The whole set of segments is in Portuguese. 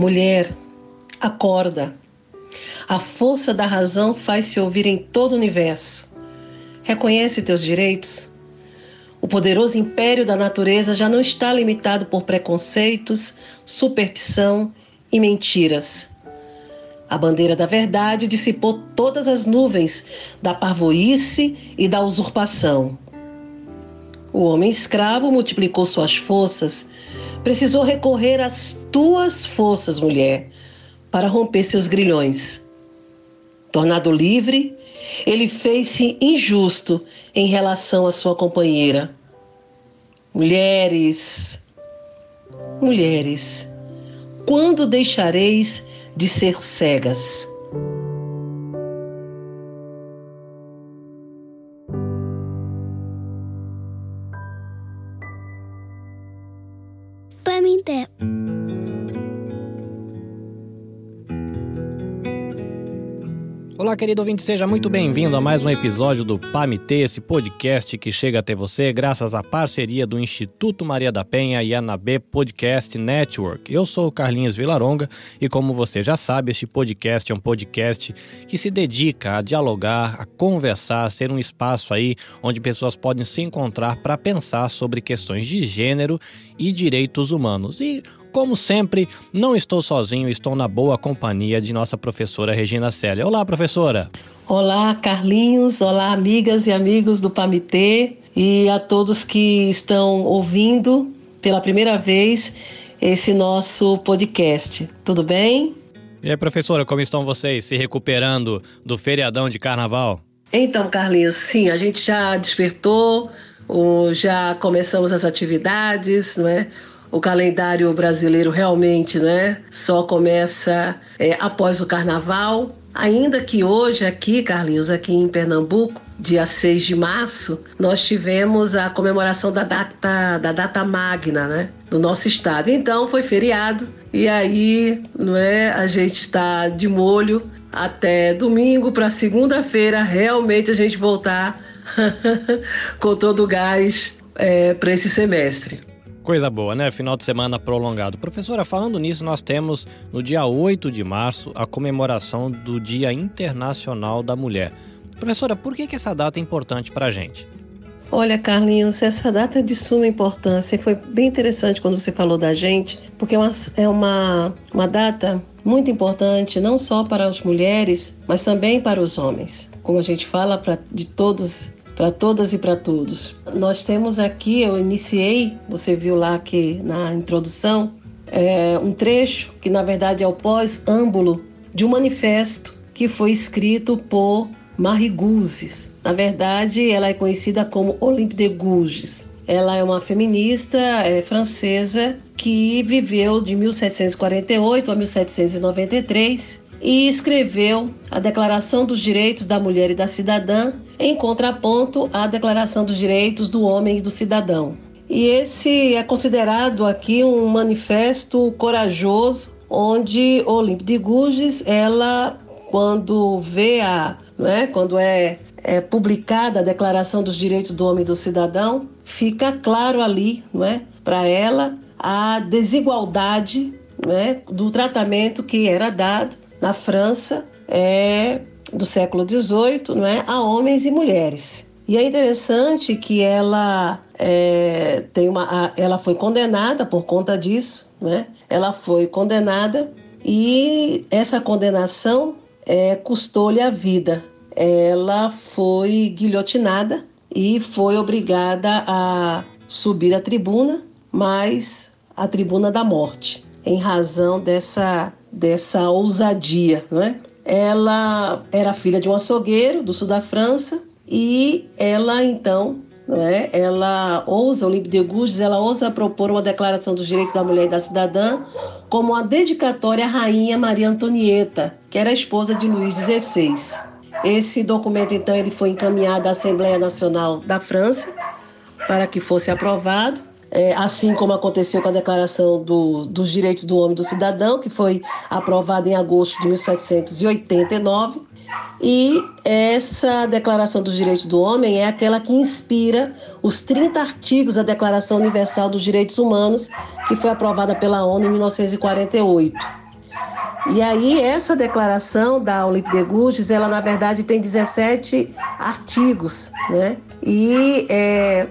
Mulher, acorda. A força da razão faz se ouvir em todo o universo. Reconhece teus direitos. O poderoso império da natureza já não está limitado por preconceitos, superstição e mentiras. A bandeira da verdade dissipou todas as nuvens da parvoíce e da usurpação. O homem escravo multiplicou suas forças, precisou recorrer às tuas forças, mulher, para romper seus grilhões. Tornado livre, ele fez-se injusto em relação à sua companheira. Mulheres, mulheres, quando deixareis de ser cegas? that Olá, querido ouvinte, seja muito bem-vindo a mais um episódio do PAMT, esse podcast que chega até você graças à parceria do Instituto Maria da Penha e a NAB Podcast Network. Eu sou o Carlinhos Vilaronga e, como você já sabe, este podcast é um podcast que se dedica a dialogar, a conversar, a ser um espaço aí onde pessoas podem se encontrar para pensar sobre questões de gênero e direitos humanos. E como sempre, não estou sozinho, estou na boa companhia de nossa professora Regina Célia. Olá, professora. Olá, Carlinhos. Olá, amigas e amigos do PAMITê e a todos que estão ouvindo pela primeira vez esse nosso podcast. Tudo bem? E aí, professora, como estão vocês se recuperando do feriadão de carnaval? Então, Carlinhos, sim, a gente já despertou, já começamos as atividades, não é? O calendário brasileiro realmente né, só começa é, após o carnaval. Ainda que hoje, aqui, Carlinhos, aqui em Pernambuco, dia 6 de março, nós tivemos a comemoração da data, da data magna, né? Do nosso estado. Então foi feriado e aí, não é? A gente está de molho até domingo para segunda-feira realmente a gente voltar com todo o gás é, para esse semestre. Coisa boa, né? Final de semana prolongado. Professora, falando nisso, nós temos no dia 8 de março a comemoração do Dia Internacional da Mulher. Professora, por que, que essa data é importante para a gente? Olha, Carlinhos, essa data é de suma importância. Foi bem interessante quando você falou da gente, porque é uma, é uma, uma data muito importante, não só para as mulheres, mas também para os homens. Como a gente fala pra, de todos para todas e para todos. Nós temos aqui, eu iniciei, você viu lá que na introdução, é, um trecho que na verdade é o pós-âmbulo de um manifesto que foi escrito por Marie Guzes. Na verdade, ela é conhecida como Olympe de Gouges. Ela é uma feminista é, francesa que viveu de 1748 a 1793 e escreveu a Declaração dos Direitos da Mulher e da Cidadã, em contraponto à Declaração dos Direitos do Homem e do Cidadão. E esse é considerado aqui um manifesto corajoso, onde Olympe de Gouges, ela, quando vê a, né, quando é, é publicada a Declaração dos Direitos do Homem e do Cidadão, fica claro ali, não é, para ela a desigualdade né, do tratamento que era dado na França é, do século XVIII, não é, a homens e mulheres. E é interessante que ela é, tem uma, ela foi condenada por conta disso, né? Ela foi condenada e essa condenação é, custou-lhe a vida. Ela foi guilhotinada e foi obrigada a subir a tribuna, mas a tribuna da morte, em razão dessa dessa ousadia, não é? Ela era filha de um açougueiro do sul da França e ela então, não é? Ela ousa, Olympe de Gouges, ela ousa propor uma declaração dos direitos da mulher e da cidadã como uma dedicatória à rainha Maria Antonieta, que era a esposa de Luís XVI. Esse documento então ele foi encaminhado à Assembleia Nacional da França para que fosse aprovado é, assim como aconteceu com a Declaração do, dos Direitos do Homem e do Cidadão, que foi aprovada em agosto de 1789. E essa Declaração dos Direitos do Homem é aquela que inspira os 30 artigos da Declaração Universal dos Direitos Humanos, que foi aprovada pela ONU em 1948. E aí essa declaração da Olympe de Gouges, ela na verdade tem 17 artigos, né? E é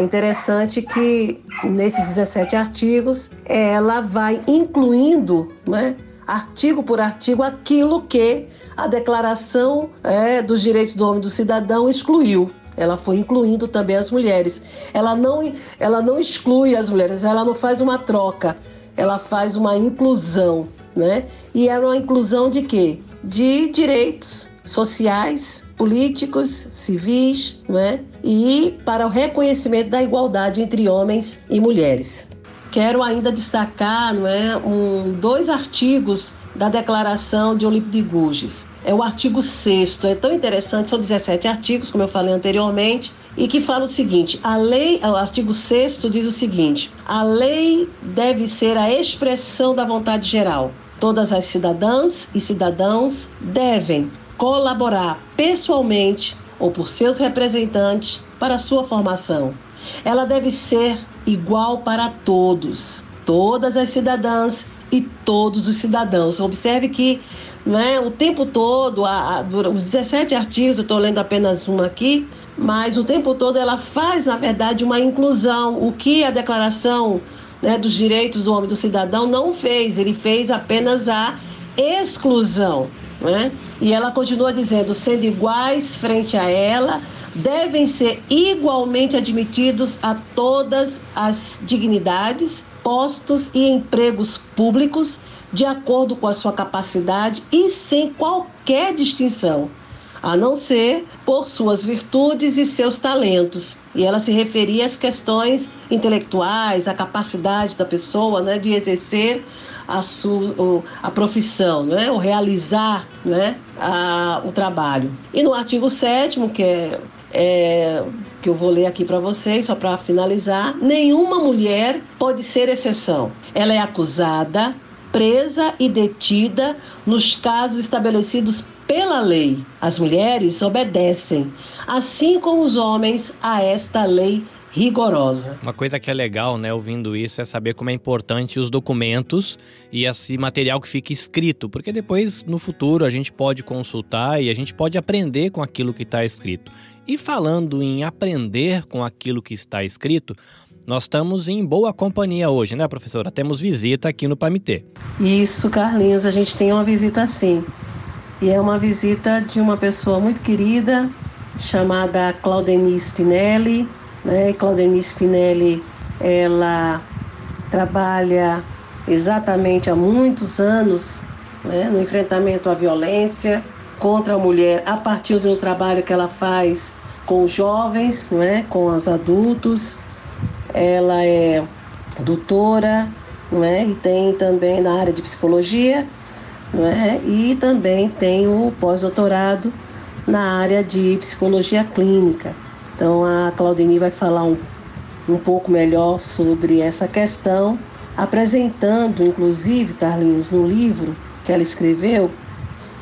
interessante que nesses 17 artigos ela vai incluindo, né? artigo por artigo, aquilo que a Declaração é, dos Direitos do Homem e do Cidadão excluiu. Ela foi incluindo também as mulheres. Ela não, ela não exclui as mulheres, ela não faz uma troca, ela faz uma inclusão, né? E é uma inclusão de quê? De direitos sociais, políticos, civis, né? E para o reconhecimento da igualdade entre homens e mulheres. Quero ainda destacar não é, um, dois artigos da Declaração de Olímpio de Gouges. É o artigo 6 é tão interessante, são 17 artigos, como eu falei anteriormente, e que fala o seguinte: a lei, o artigo 6 diz o seguinte: a lei deve ser a expressão da vontade geral. Todas as cidadãs e cidadãos devem colaborar pessoalmente ou por seus representantes para sua formação. Ela deve ser igual para todos, todas as cidadãs e todos os cidadãos. Observe que né, o tempo todo, a, a, os 17 artigos, eu estou lendo apenas um aqui, mas o tempo todo ela faz, na verdade, uma inclusão. O que a Declaração né, dos Direitos do Homem do Cidadão não fez, ele fez apenas a exclusão. Né? E ela continua dizendo: sendo iguais frente a ela, devem ser igualmente admitidos a todas as dignidades, postos e empregos públicos, de acordo com a sua capacidade e sem qualquer distinção, a não ser por suas virtudes e seus talentos. E ela se referia às questões intelectuais, à capacidade da pessoa né, de exercer a, sua, a profissão, né? o realizar né? a, o trabalho. E no artigo 7 que é, é, que eu vou ler aqui para vocês, só para finalizar, nenhuma mulher pode ser exceção. Ela é acusada, presa e detida nos casos estabelecidos pela lei. As mulheres obedecem, assim como os homens, a esta lei rigorosa. Uma coisa que é legal, né, ouvindo isso, é saber como é importante os documentos e esse material que fica escrito, porque depois, no futuro, a gente pode consultar e a gente pode aprender com aquilo que está escrito. E falando em aprender com aquilo que está escrito, nós estamos em boa companhia hoje, né, professora? Temos visita aqui no Pamitê. Isso, Carlinhos, a gente tem uma visita sim. E é uma visita de uma pessoa muito querida, chamada Claudeni Spinelli, né? Claudeni Spinelli, ela trabalha exatamente há muitos anos né, no enfrentamento à violência contra a mulher a partir do trabalho que ela faz com os jovens, né, com os adultos. Ela é doutora né, e tem também na área de psicologia né, e também tem o pós-doutorado na área de psicologia clínica. Então a Claudine vai falar um, um pouco melhor sobre essa questão, apresentando, inclusive, Carlinhos, no livro que ela escreveu,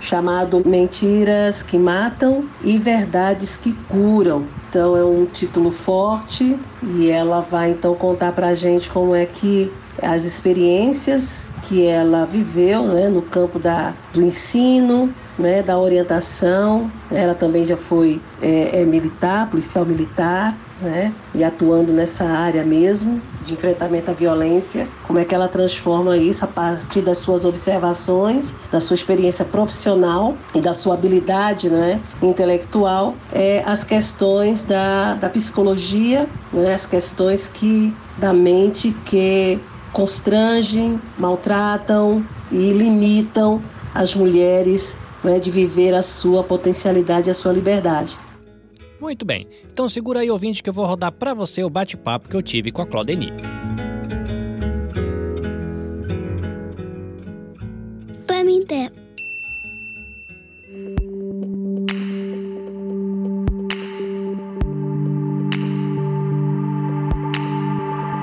chamado Mentiras que Matam e Verdades que Curam. Então é um título forte e ela vai então contar para a gente como é que as experiências que ela viveu né, no campo da, do ensino, né, da orientação. Ela também já foi é, é militar, policial militar, né, e atuando nessa área mesmo de enfrentamento à violência. Como é que ela transforma isso a partir das suas observações, da sua experiência profissional e da sua habilidade né, intelectual, é, as questões da, da psicologia, né, as questões que da mente que constrangem, maltratam e limitam as mulheres né, de viver a sua potencialidade e a sua liberdade. Muito bem, então segura aí ouvinte que eu vou rodar para você o bate-papo que eu tive com a Claudeni. Pamité.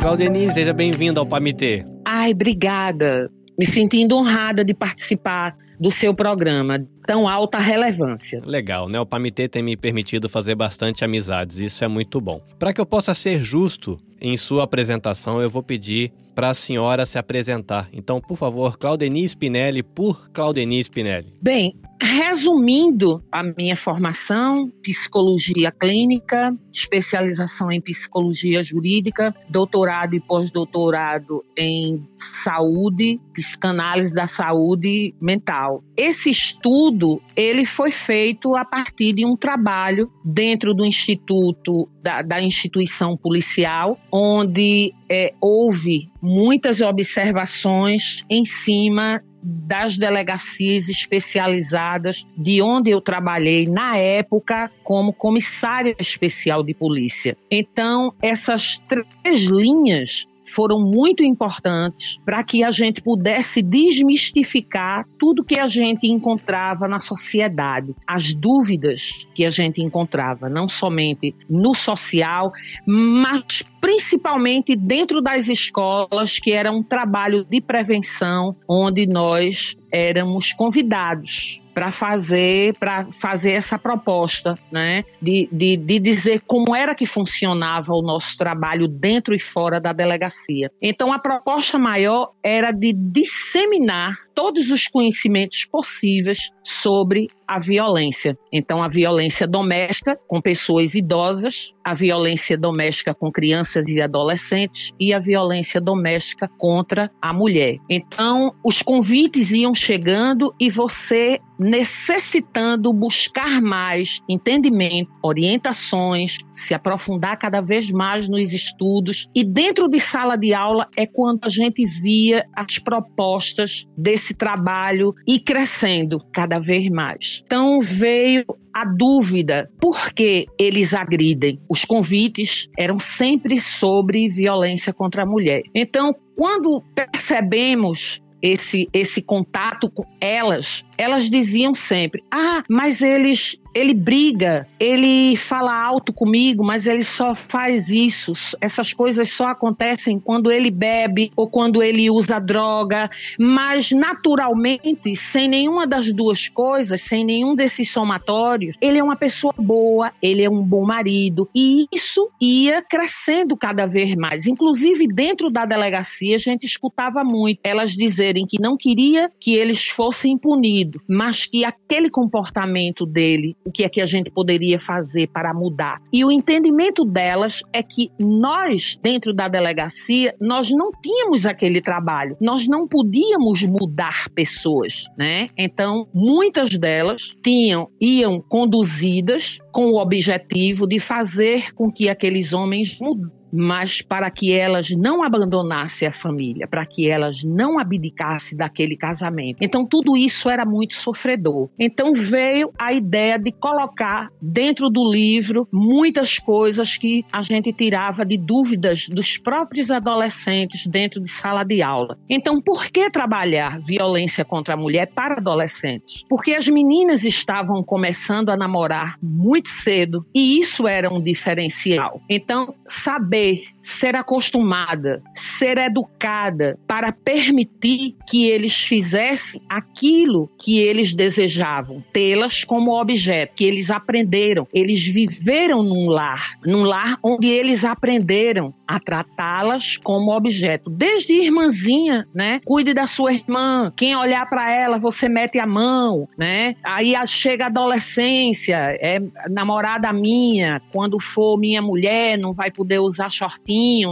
Claudeni, seja bem-vindo ao Pamité. Ai, obrigada. Me sentindo honrada de participar do seu programa. tão alta relevância. Legal, né? O Pamitê tem me permitido fazer bastante amizades, isso é muito bom. Para que eu possa ser justo em sua apresentação, eu vou pedir para a senhora se apresentar. Então, por favor, Claudeni Spinelli por Claudeni Spinelli. Bem, resumindo a minha formação, psicologia clínica, especialização em psicologia jurídica, doutorado e pós-doutorado em saúde, psicanálise da saúde mental. Esse estudo, ele foi feito a partir de um trabalho dentro do instituto da, da instituição policial, onde é, houve muitas observações em cima das delegacias especializadas de onde eu trabalhei na época como comissária especial de polícia. Então, essas três linhas foram muito importantes para que a gente pudesse desmistificar tudo que a gente encontrava na sociedade, as dúvidas que a gente encontrava, não somente no social, mas principalmente dentro das escolas, que era um trabalho de prevenção, onde nós éramos convidados para fazer para fazer essa proposta, né? De, de, de dizer como era que funcionava o nosso trabalho dentro e fora da delegacia. Então a proposta maior era de disseminar todos os conhecimentos possíveis sobre a violência. Então, a violência doméstica com pessoas idosas, a violência doméstica com crianças e adolescentes e a violência doméstica contra a mulher. Então, os convites iam chegando e você necessitando buscar mais entendimento, orientações, se aprofundar cada vez mais nos estudos. E dentro de sala de aula é quando a gente via as propostas desse trabalho e crescendo cada vez mais. Então veio a dúvida por que eles agridem. Os convites eram sempre sobre violência contra a mulher. Então, quando percebemos esse, esse contato com elas, elas diziam sempre: Ah, mas eles ele briga, ele fala alto comigo, mas ele só faz isso. Essas coisas só acontecem quando ele bebe ou quando ele usa droga, mas naturalmente, sem nenhuma das duas coisas, sem nenhum desses somatórios, ele é uma pessoa boa, ele é um bom marido, e isso ia crescendo cada vez mais. Inclusive dentro da delegacia, a gente escutava muito elas dizerem que não queria que eles fossem punidos, mas que aquele comportamento dele o que é que a gente poderia fazer para mudar. E o entendimento delas é que nós, dentro da delegacia, nós não tínhamos aquele trabalho, nós não podíamos mudar pessoas, né? Então, muitas delas tinham, iam conduzidas com o objetivo de fazer com que aqueles homens mudassem mas para que elas não abandonassem a família, para que elas não abdicassem daquele casamento. Então tudo isso era muito sofredor. Então veio a ideia de colocar dentro do livro muitas coisas que a gente tirava de dúvidas dos próprios adolescentes dentro de sala de aula. Então por que trabalhar violência contra a mulher para adolescentes? Porque as meninas estavam começando a namorar muito cedo e isso era um diferencial. Então saber saber, ser acostumada, ser educada para permitir que eles fizessem aquilo que eles desejavam, tê-las como objeto, que eles aprenderam, eles viveram num lar, num lar onde eles aprenderam a tratá-las como objeto, desde irmãzinha, né? Cuide da sua irmã, quem olhar para ela, você mete a mão, né? Aí chega a adolescência, é namorada minha, quando for minha mulher, não vai poder usar usar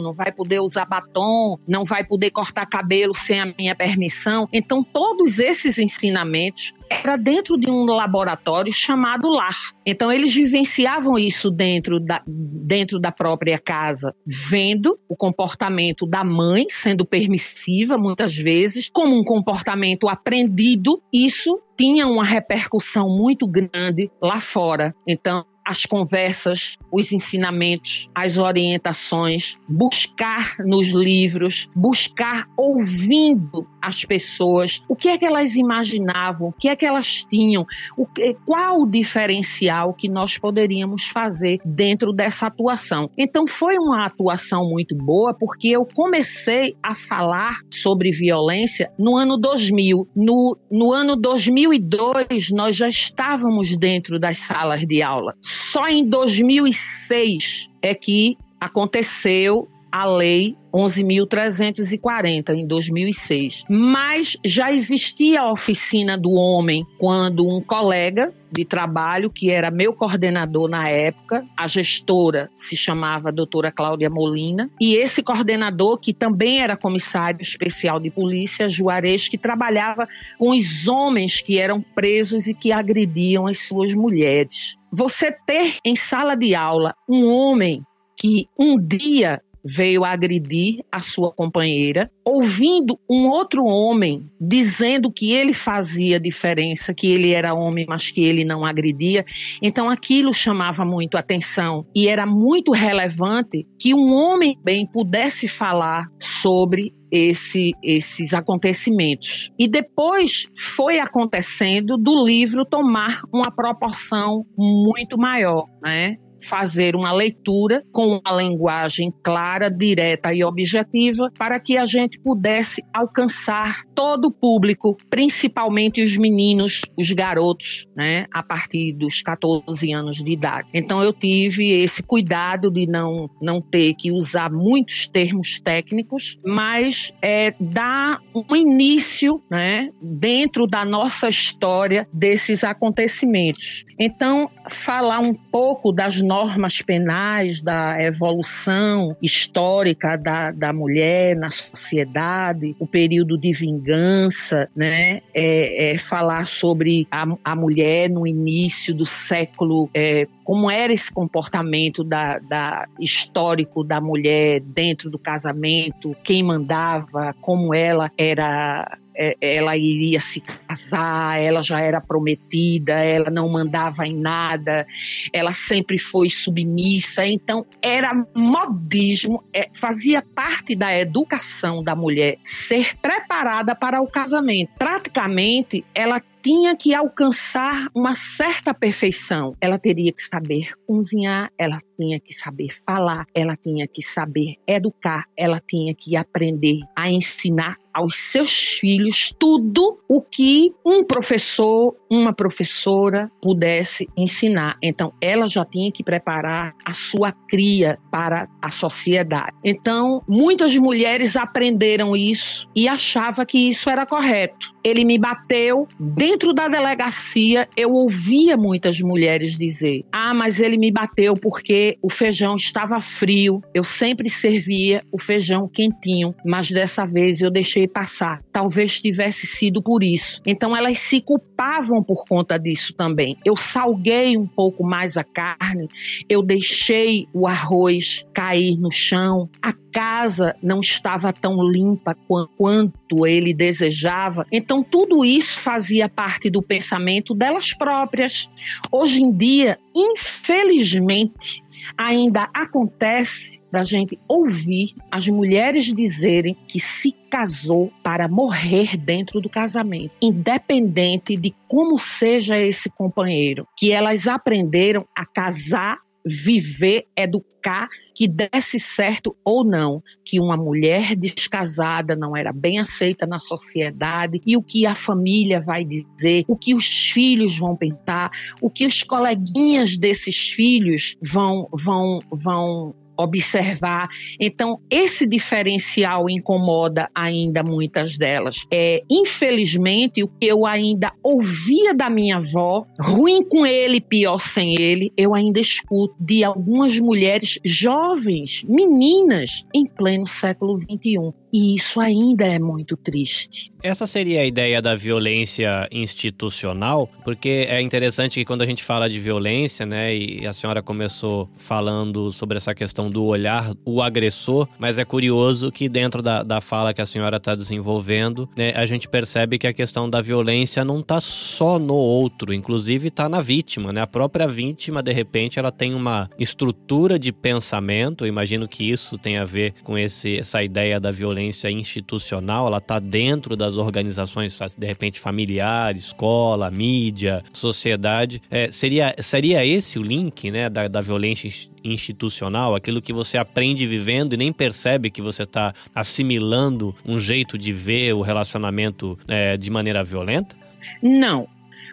não vai poder usar batom, não vai poder cortar cabelo sem a minha permissão. Então, todos esses ensinamentos era dentro de um laboratório chamado lar. Então eles vivenciavam isso dentro da, dentro da própria casa, vendo o comportamento da mãe sendo permissiva muitas vezes, como um comportamento aprendido. Isso tinha uma repercussão muito grande lá fora. Então as conversas, os ensinamentos, as orientações, buscar nos livros, buscar ouvindo as pessoas, o que é que elas imaginavam, o que é que elas tinham, o, qual o diferencial que nós poderíamos fazer dentro dessa atuação. Então foi uma atuação muito boa porque eu comecei a falar sobre violência no ano 2000. No, no ano 2002 nós já estávamos dentro das salas de aula. Só em 2006 é que aconteceu a lei 11.340 em 2006. Mas já existia a oficina do homem quando um colega de trabalho, que era meu coordenador na época, a gestora se chamava doutora Cláudia Molina, e esse coordenador, que também era comissário especial de polícia, Juarez, que trabalhava com os homens que eram presos e que agrediam as suas mulheres. Você ter em sala de aula um homem que um dia veio agredir a sua companheira, ouvindo um outro homem dizendo que ele fazia diferença, que ele era homem, mas que ele não agredia. Então aquilo chamava muito atenção e era muito relevante que um homem bem pudesse falar sobre esse, esses acontecimentos. E depois foi acontecendo do livro tomar uma proporção muito maior, né? Fazer uma leitura com uma linguagem clara, direta e objetiva, para que a gente pudesse alcançar todo o público, principalmente os meninos, os garotos, né, a partir dos 14 anos de idade. Então eu tive esse cuidado de não, não ter que usar muitos termos técnicos, mas é, dar um início né, dentro da nossa história desses acontecimentos. Então, falar um pouco das normas penais, da evolução histórica da, da mulher na sociedade, o período de vingança, né? É, é falar sobre a, a, mulher no início do século, é, como era esse comportamento da, da, histórico da mulher dentro do casamento, quem mandava, como ela era ela iria se casar, ela já era prometida, ela não mandava em nada, ela sempre foi submissa, então era modismo, é, fazia parte da educação da mulher ser preparada para o casamento. Praticamente, ela tinha que alcançar uma certa perfeição. Ela teria que saber cozinhar, ela tinha que saber falar, ela tinha que saber educar, ela tinha que aprender a ensinar aos seus filhos tudo o que um professor, uma professora pudesse ensinar. Então, ela já tinha que preparar a sua cria para a sociedade. Então, muitas mulheres aprenderam isso e achavam que isso era correto. Ele me bateu dentro da delegacia. Eu ouvia muitas mulheres dizer: "Ah, mas ele me bateu porque o feijão estava frio. Eu sempre servia o feijão quentinho, mas dessa vez eu deixei passar. Talvez tivesse sido por isso. Então elas se culpavam por conta disso também. Eu salguei um pouco mais a carne, eu deixei o arroz cair no chão, a casa não estava tão limpa quanto ele desejava. Então tudo isso fazia parte do pensamento delas próprias. Hoje em dia, infelizmente, ainda acontece da gente ouvir as mulheres dizerem que se casou para morrer dentro do casamento, independente de como seja esse companheiro, que elas aprenderam a casar viver, educar, que desse certo ou não, que uma mulher descasada não era bem aceita na sociedade e o que a família vai dizer, o que os filhos vão pensar, o que os coleguinhas desses filhos vão vão vão observar. Então, esse diferencial incomoda ainda muitas delas. É, infelizmente, o que eu ainda ouvia da minha avó, ruim com ele, pior sem ele, eu ainda escuto de algumas mulheres jovens, meninas, em pleno século XXI. E isso ainda é muito triste. Essa seria a ideia da violência institucional, porque é interessante que quando a gente fala de violência, né, e a senhora começou falando sobre essa questão do olhar o agressor, mas é curioso que dentro da, da fala que a senhora está desenvolvendo, né, a gente percebe que a questão da violência não está só no outro, inclusive está na vítima, né? A própria vítima, de repente, ela tem uma estrutura de pensamento, imagino que isso tem a ver com esse, essa ideia da violência institucional, ela está dentro das organizações, de repente, familiar, escola, mídia, sociedade. É, seria, seria esse o link né, da, da violência institucional, aquilo que você aprende vivendo e nem percebe que você está assimilando um jeito de ver o relacionamento é, de maneira violenta? Não,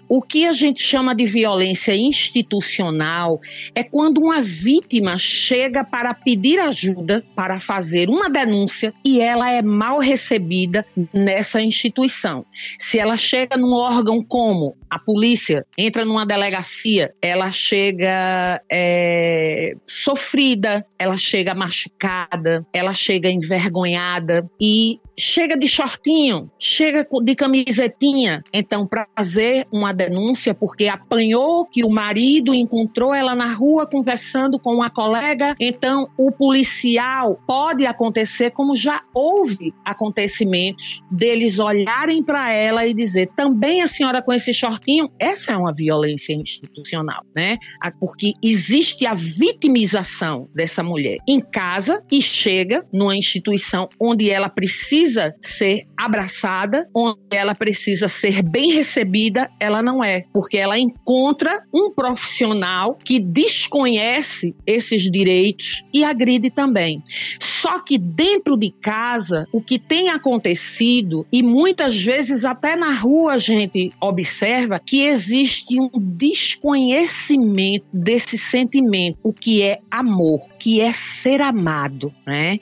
o que a gente chama de violência institucional é quando uma vítima chega para pedir ajuda, para fazer uma denúncia e ela é mal recebida nessa instituição. Se ela chega num órgão como a polícia, entra numa delegacia, ela chega é, sofrida, ela chega machucada, ela chega envergonhada e chega de shortinho, chega de camisetinha. Então, para fazer uma denúncia, porque apanhou que o marido encontrou ela na rua conversando com uma colega, então o policial pode acontecer, como já houve acontecimentos, deles olharem para ela e dizer: também a senhora com esse shortinho, essa é uma violência institucional, né? Porque existe a vitimização dessa mulher em casa e chega numa instituição onde ela precisa ser abraçada, onde ela precisa ser bem recebida, ela não é, porque ela encontra um profissional que desconhece esses direitos e agride também. Só que dentro de casa, o que tem acontecido, e muitas vezes até na rua a gente observa, que existe um desconhecimento desse sentimento, o que é amor, que é ser amado, né?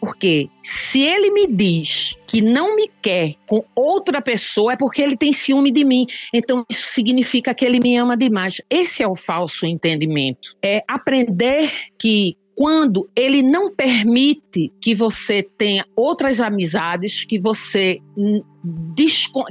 Porque se ele me diz que não me quer com outra pessoa, é porque ele tem ciúme de mim. Então isso significa que ele me ama demais. Esse é o falso entendimento. É aprender que quando ele não permite que você tenha outras amizades, que você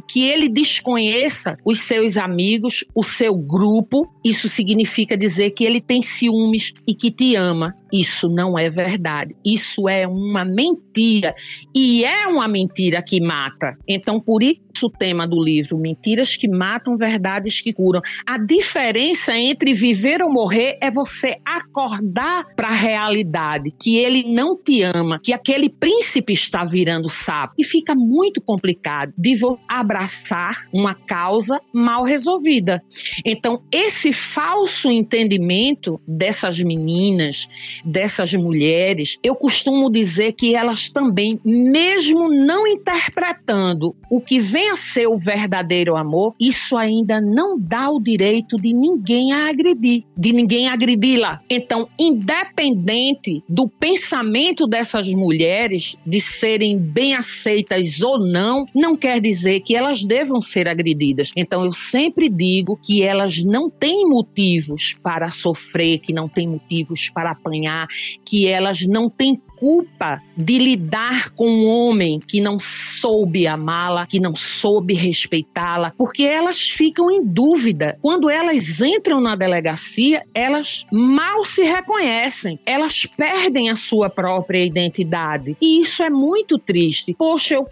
que ele desconheça os seus amigos, o seu grupo, isso significa dizer que ele tem ciúmes e que te ama. Isso não é verdade. Isso é uma mentira. E é uma mentira que mata. Então, por isso o tema do livro, Mentiras que Matam, Verdades que Curam. A diferença entre viver ou morrer é você acordar para a realidade, que ele não te ama, que aquele príncipe está virando sapo. E fica muito complicado de abraçar uma causa mal resolvida. Então, esse falso entendimento dessas meninas, dessas mulheres, eu costumo dizer que elas também, mesmo não interpretando o que vem ser o verdadeiro amor, isso ainda não dá o direito de ninguém a agredir, de ninguém agredi-la. Então, independente do pensamento dessas mulheres de serem bem aceitas ou não, não quer dizer que elas devam ser agredidas. Então eu sempre digo que elas não têm motivos para sofrer, que não têm motivos para apanhar, que elas não têm culpa de lidar com um homem que não soube amá-la, que não soube respeitá-la, porque elas ficam em dúvida. Quando elas entram na delegacia, elas mal se reconhecem, elas perdem a sua própria identidade. E isso é muito triste. Poxa, eu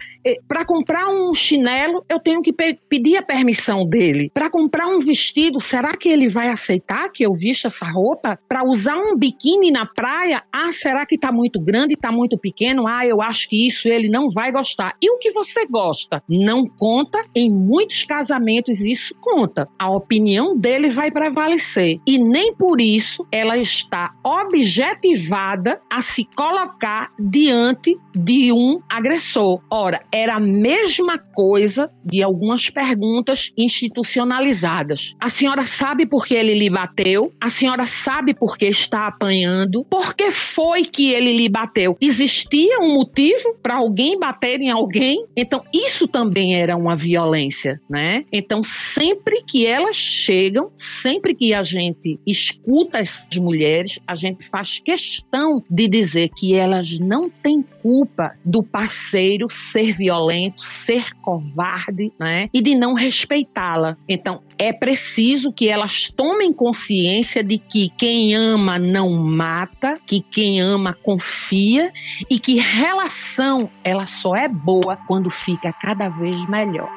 para comprar um chinelo, eu tenho que pe pedir a permissão dele. Para comprar um vestido, será que ele vai aceitar que eu vista essa roupa? Para usar um biquíni na praia, ah, será que está muito grande? grande está muito pequeno, ah, eu acho que isso ele não vai gostar. E o que você gosta? Não conta. Em muitos casamentos isso conta. A opinião dele vai prevalecer. E nem por isso ela está objetivada a se colocar diante de um agressor. Ora, era a mesma coisa de algumas perguntas institucionalizadas. A senhora sabe por que ele lhe bateu? A senhora sabe por que está apanhando? Por que foi que ele lhe bateu? Existia um motivo para alguém bater em alguém? Então, isso também era uma violência, né? Então, sempre que elas chegam, sempre que a gente escuta essas mulheres, a gente faz questão de dizer que elas não têm culpa do parceiro ser violento, ser covarde, né? E de não respeitá-la. Então, é preciso que elas tomem consciência de que quem ama não mata, que quem ama confia e que relação ela só é boa quando fica cada vez melhor.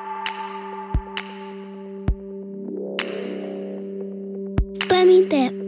Pamité.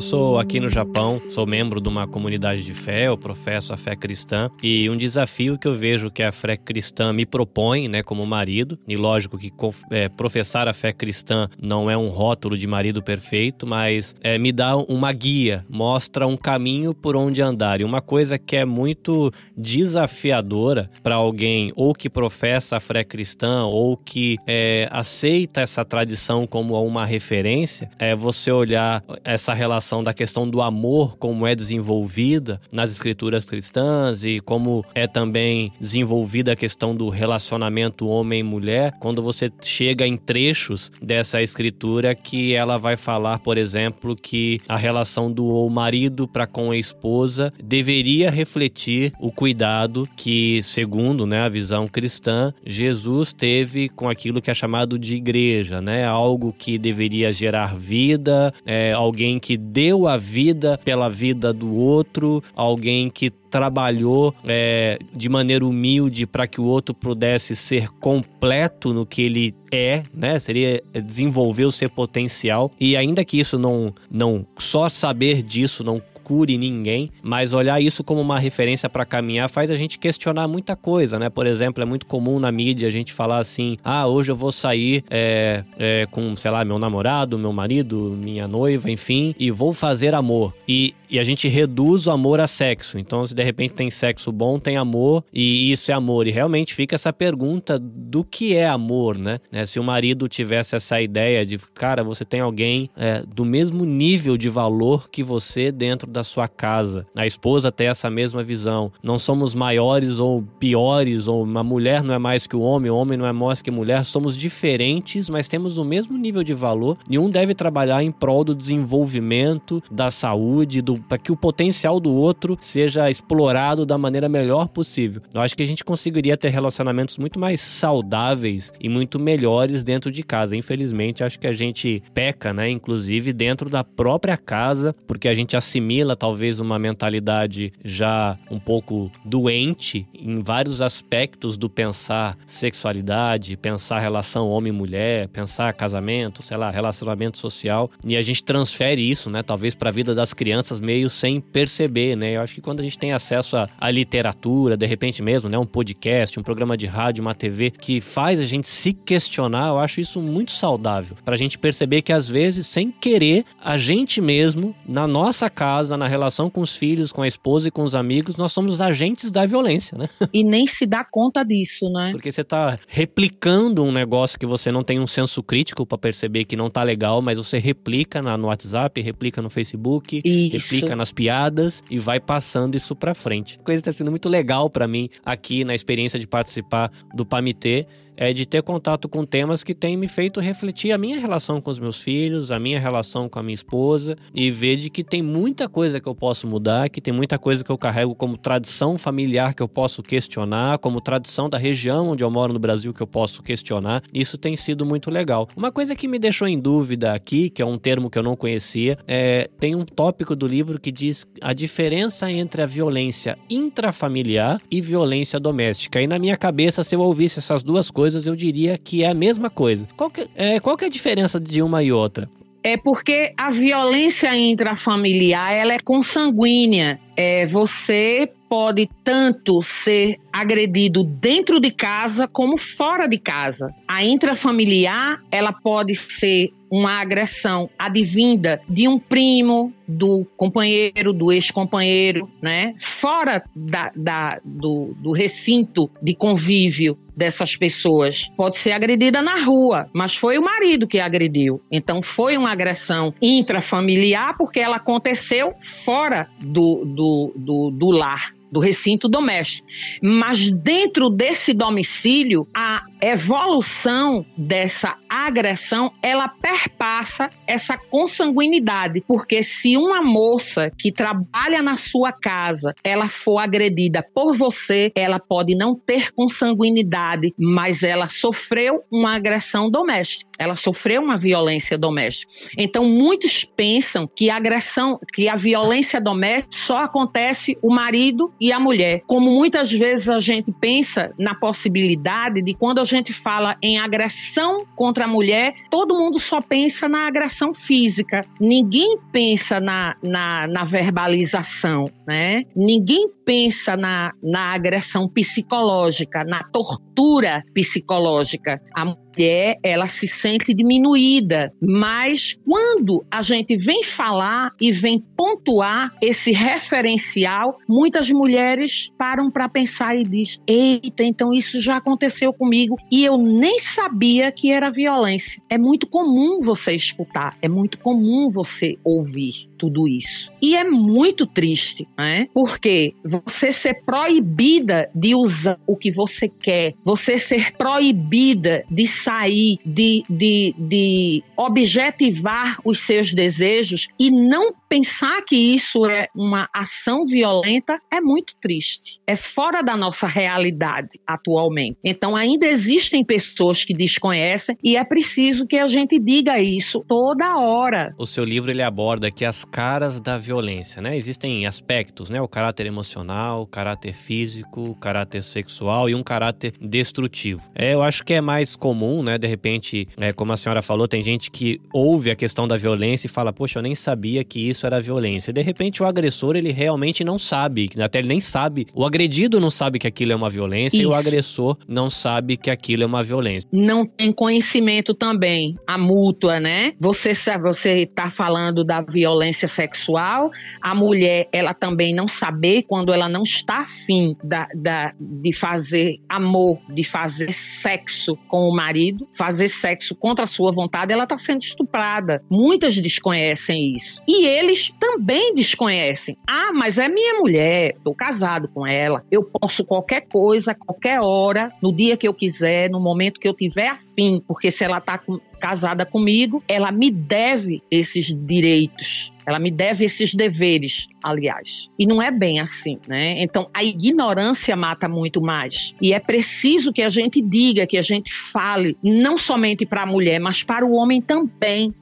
Eu sou aqui no Japão, sou membro de uma comunidade de fé, eu professo a fé cristã e um desafio que eu vejo que a fé cristã me propõe, né, como marido, e lógico que é, professar a fé cristã não é um rótulo de marido perfeito, mas é, me dá uma guia, mostra um caminho por onde andar. E uma coisa que é muito desafiadora para alguém ou que professa a fé cristã ou que é, aceita essa tradição como uma referência, é você olhar essa relação relação da questão do amor, como é desenvolvida nas escrituras cristãs e como é também desenvolvida a questão do relacionamento homem-mulher, quando você chega em trechos dessa escritura que ela vai falar, por exemplo, que a relação do marido para com a esposa deveria refletir o cuidado que, segundo né, a visão cristã, Jesus teve com aquilo que é chamado de igreja, né? Algo que deveria gerar vida, é, alguém que deu a vida pela vida do outro, alguém que trabalhou é, de maneira humilde para que o outro pudesse ser completo no que ele é, né? Seria desenvolver o seu potencial. E ainda que isso não, não só saber disso não cure ninguém, mas olhar isso como uma referência para caminhar faz a gente questionar muita coisa, né? Por exemplo, é muito comum na mídia a gente falar assim: ah, hoje eu vou sair é, é, com, sei lá, meu namorado, meu marido, minha noiva, enfim, e vou fazer amor. E, e a gente reduz o amor a sexo. Então, se de repente tem sexo bom, tem amor, e isso é amor. E realmente fica essa pergunta do que é amor, né? né? Se o marido tivesse essa ideia de, cara, você tem alguém é, do mesmo nível de valor que você dentro da sua casa. A esposa tem essa mesma visão. Não somos maiores ou piores, ou uma mulher não é mais que o homem, o homem não é mais que mulher. Somos diferentes, mas temos o mesmo nível de valor. E um deve trabalhar em prol do desenvolvimento, da saúde, do, para que o potencial do outro seja explorado da maneira melhor possível. Eu acho que a gente conseguiria ter relacionamentos muito mais saudáveis e muito melhores dentro de casa. Infelizmente, acho que a gente peca, né? Inclusive dentro da própria casa, porque a gente assimila talvez uma mentalidade já um pouco doente em vários aspectos do pensar sexualidade, pensar relação homem-mulher, pensar casamento, sei lá, relacionamento social, e a gente transfere isso, né, talvez para a vida das crianças meio sem perceber, né? Eu acho que quando a gente tem acesso à literatura, de repente mesmo, né, um podcast, um programa de rádio, uma TV que faz a gente se questionar, eu acho isso muito saudável, para a gente perceber que às vezes sem querer a gente mesmo na nossa casa, na relação com os filhos, com a esposa e com os amigos, nós somos agentes da violência, né? E nem se dá conta disso, né? Porque você tá replicando um negócio que você não tem um senso crítico para perceber que não tá legal, mas você replica no WhatsApp, replica no Facebook, isso. replica nas piadas e vai passando isso para frente. A coisa tá sendo muito legal para mim aqui na experiência de participar do PAMITê é de ter contato com temas que têm me feito refletir a minha relação com os meus filhos, a minha relação com a minha esposa e ver de que tem muita coisa que eu posso mudar, que tem muita coisa que eu carrego como tradição familiar que eu posso questionar, como tradição da região onde eu moro no Brasil que eu posso questionar. Isso tem sido muito legal. Uma coisa que me deixou em dúvida aqui, que é um termo que eu não conhecia, é tem um tópico do livro que diz a diferença entre a violência intrafamiliar e violência doméstica. E na minha cabeça, se eu ouvisse essas duas coisas coisas, eu diria que é a mesma coisa. Qual que é, qual que é a diferença de uma e outra? É porque a violência intrafamiliar ela é consanguínea. É, você pode tanto ser agredido dentro de casa como fora de casa. A intrafamiliar, ela pode ser uma agressão advinda de um primo, do companheiro, do ex-companheiro, né? Fora da, da, do, do recinto de convívio dessas pessoas. Pode ser agredida na rua, mas foi o marido que agrediu. Então foi uma agressão intrafamiliar porque ela aconteceu fora do, do, do, do lar do recinto doméstico. Mas dentro desse domicílio, a evolução dessa agressão, ela perpassa essa consanguinidade, porque se uma moça que trabalha na sua casa, ela for agredida por você, ela pode não ter consanguinidade, mas ela sofreu uma agressão doméstica. Ela sofreu uma violência doméstica. Então muitos pensam que a agressão, que a violência doméstica só acontece o marido e a mulher. Como muitas vezes a gente pensa na possibilidade de quando a gente fala em agressão contra a mulher, todo mundo só pensa na agressão física. Ninguém pensa na, na, na verbalização, né? Ninguém pensa na, na agressão psicológica, na tortura psicológica. A mulher, ela se sente diminuída, mas quando a gente vem falar e vem pontuar esse referencial, muitas mulheres param para pensar e diz: "Eita, então isso já aconteceu comigo. E eu nem sabia que era violência". É muito comum você escutar, é muito comum você ouvir tudo isso. E é muito triste, né? Porque você ser proibida de usar o que você quer, você ser proibida de sair, de, de, de objetivar os seus desejos e não pensar que isso é uma ação violenta é muito triste. É fora da nossa realidade atualmente. Então ainda existem pessoas que desconhecem e é preciso que a gente diga isso toda hora. O seu livro ele aborda aqui as caras da violência, né? Existem aspectos, né? O caráter emocional, o caráter físico, o caráter sexual e um caráter destrutivo. É, eu acho que é mais comum, né? De repente, é, como a senhora falou, tem gente que ouve a questão da violência e fala, poxa, eu nem sabia que isso isso era violência. De repente, o agressor, ele realmente não sabe, até ele nem sabe. O agredido não sabe que aquilo é uma violência isso. e o agressor não sabe que aquilo é uma violência. Não tem conhecimento também, a mútua, né? Você você tá falando da violência sexual, a mulher, ela também não saber quando ela não está afim da, da, de fazer amor, de fazer sexo com o marido, fazer sexo contra a sua vontade, ela está sendo estuprada. Muitas desconhecem isso. E ele eles também desconhecem. Ah, mas é minha mulher, estou casado com ela, eu posso qualquer coisa, qualquer hora, no dia que eu quiser, no momento que eu tiver afim, porque se ela está com, casada comigo, ela me deve esses direitos. Ela me deve esses deveres, aliás. E não é bem assim, né? Então, a ignorância mata muito mais. E é preciso que a gente diga, que a gente fale, não somente para a mulher, mas para o homem também.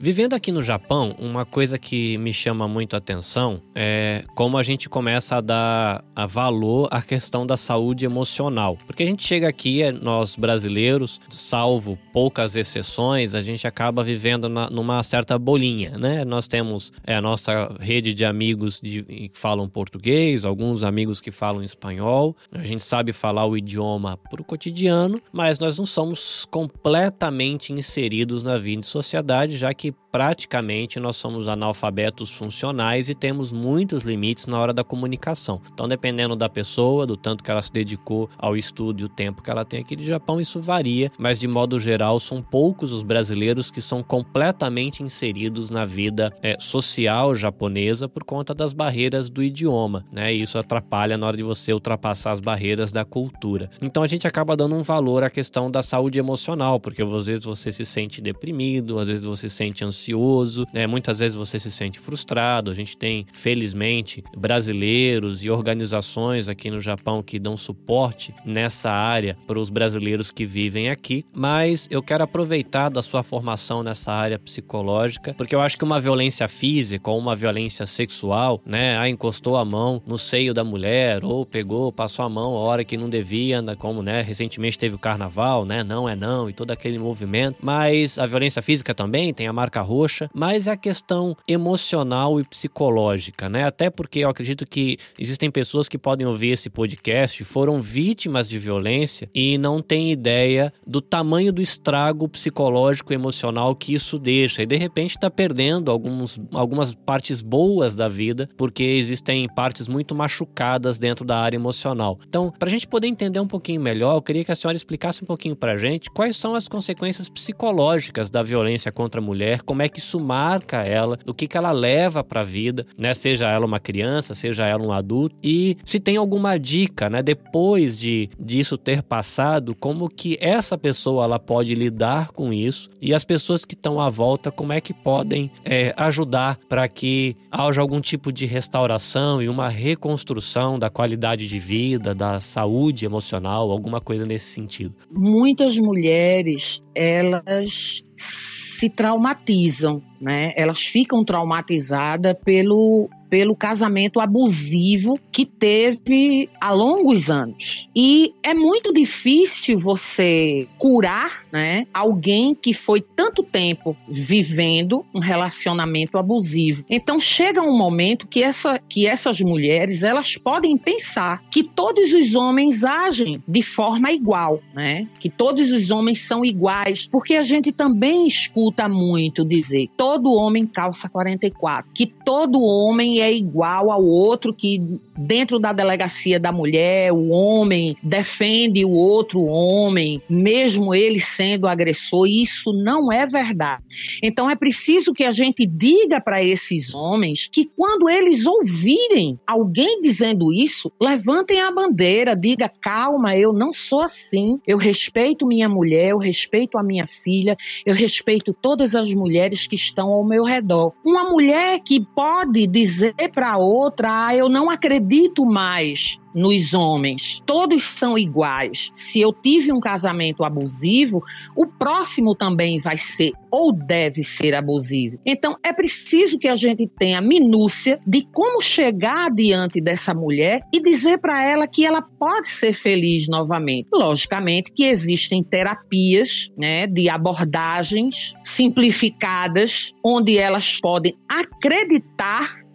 Vivendo aqui no Japão, uma coisa que me chama muito a atenção é como a gente começa a dar a valor à questão da saúde emocional. Porque a gente chega aqui, é, nós brasileiros, salvo poucas exceções, a gente acaba vivendo na, numa certa bolinha, né? Nós temos é, a nossa rede de amigos de, que falam português, alguns amigos que falam espanhol, a gente sabe falar o idioma para o cotidiano, mas nós não somos completamente inseridos na vida de sociedade, já que praticamente nós somos analfabetos funcionais e temos muitos limites na hora da comunicação. Então, dependendo da pessoa, do tanto que ela se dedicou ao estudo e o tempo que ela tem aqui no Japão, isso varia, mas de modo geral são poucos os brasileiros que são completamente inseridos na vida é, social japonesa por conta das barreiras do idioma, né? E isso atrapalha na hora de você ultrapassar as barreiras da cultura. Então a gente acaba dando um valor à questão da saúde emocional, porque às vezes você se sente deprimido, às vezes você se sente ansioso ansioso, né? muitas vezes você se sente frustrado. A gente tem, felizmente, brasileiros e organizações aqui no Japão que dão suporte nessa área para os brasileiros que vivem aqui. Mas eu quero aproveitar da sua formação nessa área psicológica, porque eu acho que uma violência física ou uma violência sexual, né? Ah, encostou a mão no seio da mulher ou pegou, passou a mão a hora que não devia, como, né? Recentemente teve o carnaval, né? Não é não e todo aquele movimento. Mas a violência física também tem a marca roxa, mas é a questão emocional e psicológica, né? Até porque eu acredito que existem pessoas que podem ouvir esse podcast, foram vítimas de violência e não têm ideia do tamanho do estrago psicológico e emocional que isso deixa. E de repente está perdendo alguns, algumas partes boas da vida, porque existem partes muito machucadas dentro da área emocional. Então, para a gente poder entender um pouquinho melhor, eu queria que a senhora explicasse um pouquinho para a gente quais são as consequências psicológicas da violência contra a mulher mulher, como é que isso marca ela, o que, que ela leva para a vida, né? Seja ela uma criança, seja ela um adulto, e se tem alguma dica, né? Depois de disso ter passado, como que essa pessoa ela pode lidar com isso e as pessoas que estão à volta, como é que podem é, ajudar para que haja algum tipo de restauração e uma reconstrução da qualidade de vida, da saúde emocional, alguma coisa nesse sentido. Muitas mulheres, elas se traumatizam, né? Elas ficam traumatizadas pelo pelo casamento abusivo que teve há longos anos. E é muito difícil você curar, né, alguém que foi tanto tempo vivendo um relacionamento abusivo. Então chega um momento que, essa, que essas mulheres, elas podem pensar que todos os homens agem de forma igual, né? Que todos os homens são iguais, porque a gente também escuta muito dizer: todo homem calça 44, que todo homem é igual ao outro que dentro da delegacia da mulher, o homem defende o outro homem, mesmo ele sendo agressor, isso não é verdade. Então é preciso que a gente diga para esses homens que quando eles ouvirem alguém dizendo isso, levantem a bandeira, diga calma, eu não sou assim. Eu respeito minha mulher, eu respeito a minha filha, eu respeito todas as mulheres que estão ao meu redor. Uma mulher que pode dizer para outra, ah, eu não acredito mais nos homens. Todos são iguais. Se eu tive um casamento abusivo, o próximo também vai ser ou deve ser abusivo. Então é preciso que a gente tenha minúcia de como chegar diante dessa mulher e dizer para ela que ela pode ser feliz novamente. Logicamente que existem terapias, né, de abordagens simplificadas onde elas podem acreditar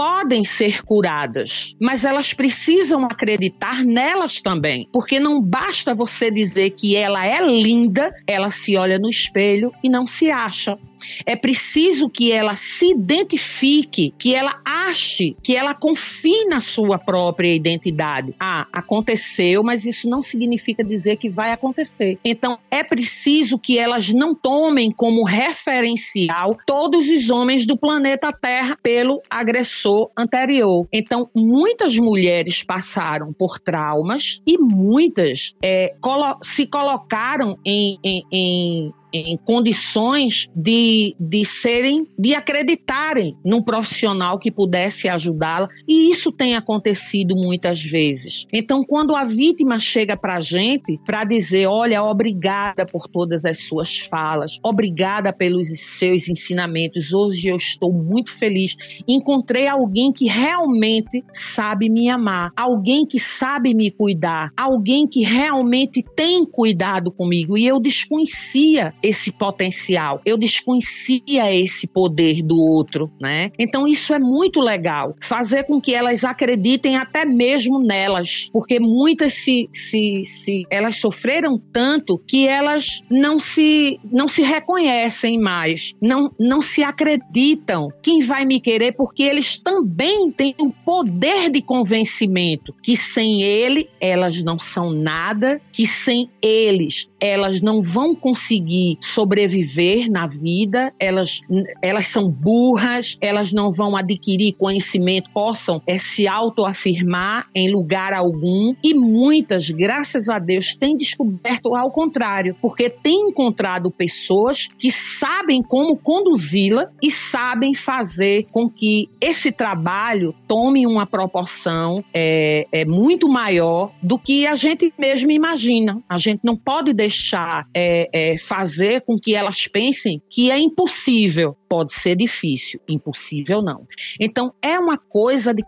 podem ser curadas, mas elas precisam acreditar nelas também, porque não basta você dizer que ela é linda, ela se olha no espelho e não se acha. É preciso que ela se identifique, que ela ache, que ela confie na sua própria identidade. Ah, aconteceu, mas isso não significa dizer que vai acontecer. Então, é preciso que elas não tomem como referencial todos os homens do planeta Terra pelo agressor anterior. Então, muitas mulheres passaram por traumas e muitas é, colo se colocaram em, em, em em condições de, de serem, de acreditarem num profissional que pudesse ajudá-la, e isso tem acontecido muitas vezes. Então, quando a vítima chega para a gente para dizer: Olha, obrigada por todas as suas falas, obrigada pelos seus ensinamentos, hoje eu estou muito feliz, encontrei alguém que realmente sabe me amar, alguém que sabe me cuidar, alguém que realmente tem cuidado comigo, e eu desconhecia esse potencial. Eu desconhecia esse poder do outro, né? Então isso é muito legal. Fazer com que elas acreditem até mesmo nelas, porque muitas se, se, se elas sofreram tanto que elas não se não se reconhecem mais, não não se acreditam. Quem vai me querer porque eles também têm o poder de convencimento que sem ele elas não são nada, que sem eles elas não vão conseguir sobreviver na vida, elas, elas são burras, elas não vão adquirir conhecimento, possam é, se autoafirmar em lugar algum. E muitas, graças a Deus, têm descoberto ao contrário, porque têm encontrado pessoas que sabem como conduzi-la e sabem fazer com que esse trabalho tome uma proporção é, é muito maior do que a gente mesmo imagina. A gente não pode deixar deixar é, é, fazer com que elas pensem que é impossível. Pode ser difícil, impossível não. Então, é uma coisa de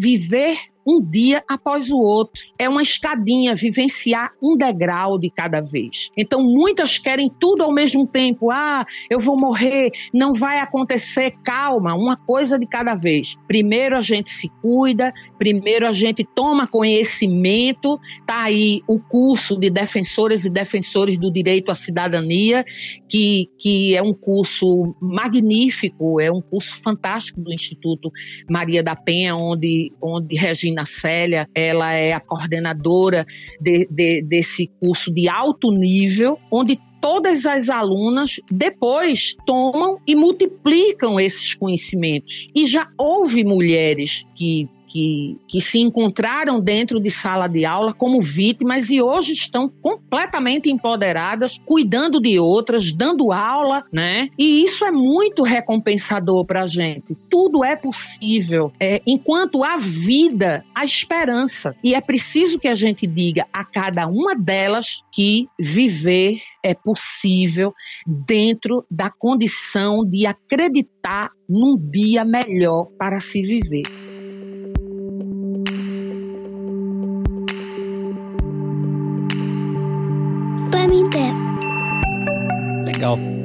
viver um dia após o outro. É uma escadinha, vivenciar um degrau de cada vez. Então, muitas querem tudo ao mesmo tempo. Ah, eu vou morrer, não vai acontecer. Calma, uma coisa de cada vez. Primeiro a gente se cuida, primeiro a gente toma conhecimento. Tá aí o curso de defensoras e defensores do direito à cidadania, que, que é um curso magnífico, é um curso fantástico do Instituto Maria da Penha, onde, onde Regina Regina Célia, ela é a coordenadora de, de, desse curso de alto nível, onde todas as alunas depois tomam e multiplicam esses conhecimentos. E já houve mulheres que que, que se encontraram dentro de sala de aula como vítimas e hoje estão completamente empoderadas, cuidando de outras, dando aula, né? E isso é muito recompensador para a gente. Tudo é possível. É, enquanto há vida, há esperança. E é preciso que a gente diga a cada uma delas que viver é possível dentro da condição de acreditar num dia melhor para se viver.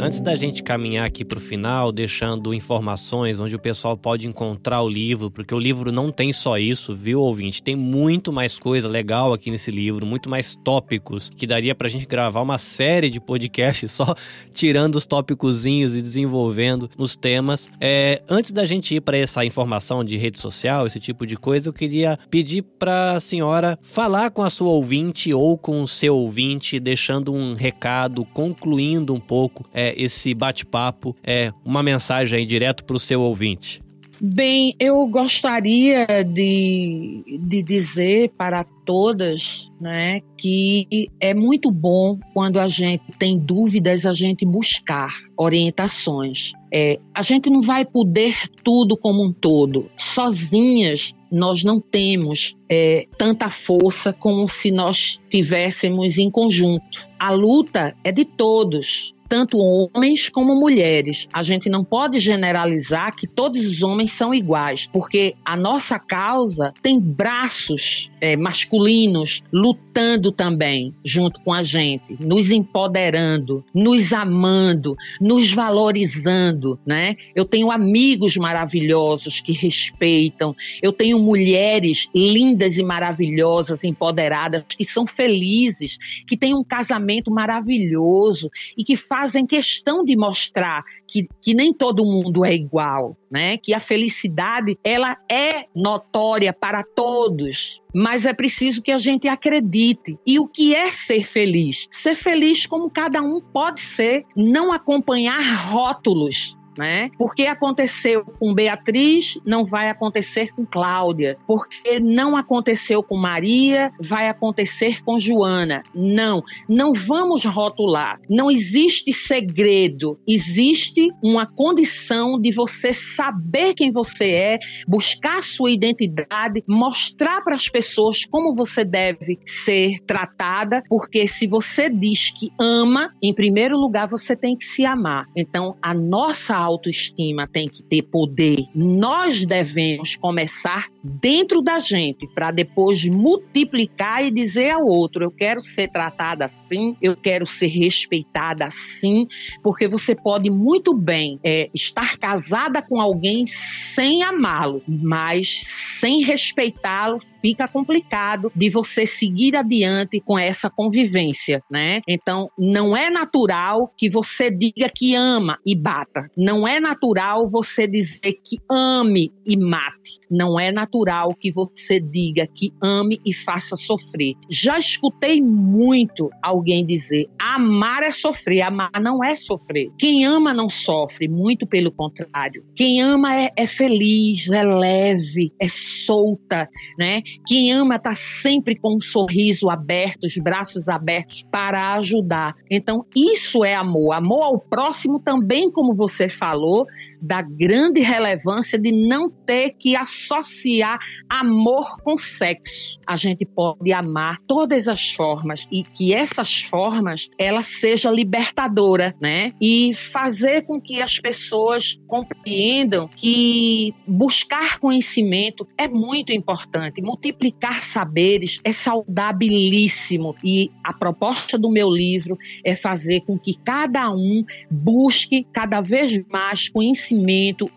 Antes da gente caminhar aqui para o final, deixando informações onde o pessoal pode encontrar o livro, porque o livro não tem só isso, viu, ouvinte? Tem muito mais coisa legal aqui nesse livro, muito mais tópicos, que daria para a gente gravar uma série de podcasts só tirando os tópicozinhos e desenvolvendo os temas. É, antes da gente ir para essa informação de rede social, esse tipo de coisa, eu queria pedir para a senhora falar com a sua ouvinte ou com o seu ouvinte, deixando um recado, concluindo um pouco é, esse bate-papo, é uma mensagem aí direto para o seu ouvinte? Bem, eu gostaria de, de dizer para todas né, que é muito bom quando a gente tem dúvidas, a gente buscar orientações. É, a gente não vai poder tudo como um todo. Sozinhas, nós não temos é, tanta força como se nós tivéssemos em conjunto. A luta é de todos tanto homens como mulheres. A gente não pode generalizar que todos os homens são iguais, porque a nossa causa tem braços é, masculinos lutando também junto com a gente, nos empoderando, nos amando, nos valorizando, né? Eu tenho amigos maravilhosos que respeitam, eu tenho mulheres lindas e maravilhosas, empoderadas, que são felizes, que têm um casamento maravilhoso e que fazem fazem questão de mostrar que, que nem todo mundo é igual, né? Que a felicidade ela é notória para todos, mas é preciso que a gente acredite. E o que é ser feliz? Ser feliz como cada um pode ser, não acompanhar rótulos, né? Porque aconteceu com Beatriz, não vai acontecer com Cláudia. Porque não aconteceu com Maria, vai acontecer com Joana. Não, não vamos rotular. Não existe segredo. Existe uma condição de você saber quem você é, buscar sua identidade, mostrar para as pessoas como você deve ser tratada, porque se você diz que ama, em primeiro lugar você tem que se amar. Então, a nossa autoestima tem que ter poder. Nós devemos começar dentro da gente para depois multiplicar e dizer ao outro: eu quero ser tratada assim, eu quero ser respeitada assim, porque você pode muito bem é, estar casada com alguém sem amá-lo, mas sem respeitá-lo fica complicado de você seguir adiante com essa convivência, né? Então não é natural que você diga que ama e bata. Não não é natural você dizer que ame e mate. Não é natural que você diga que ame e faça sofrer. Já escutei muito alguém dizer: amar é sofrer, amar não é sofrer. Quem ama não sofre, muito pelo contrário. Quem ama é, é feliz, é leve, é solta, né? Quem ama está sempre com um sorriso aberto, os braços abertos para ajudar. Então, isso é amor. Amor ao próximo também, como você falou da grande relevância de não ter que associar amor com sexo. A gente pode amar todas as formas e que essas formas ela seja libertadora, né? E fazer com que as pessoas compreendam que buscar conhecimento é muito importante, multiplicar saberes é saudabilíssimo e a proposta do meu livro é fazer com que cada um busque cada vez mais conhecimento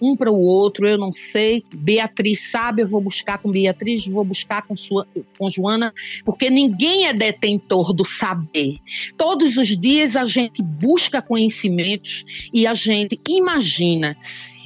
um para o outro. Eu não sei, Beatriz sabe, eu vou buscar com Beatriz, vou buscar com, sua, com Joana, porque ninguém é detentor do saber. Todos os dias a gente busca conhecimentos e a gente imagina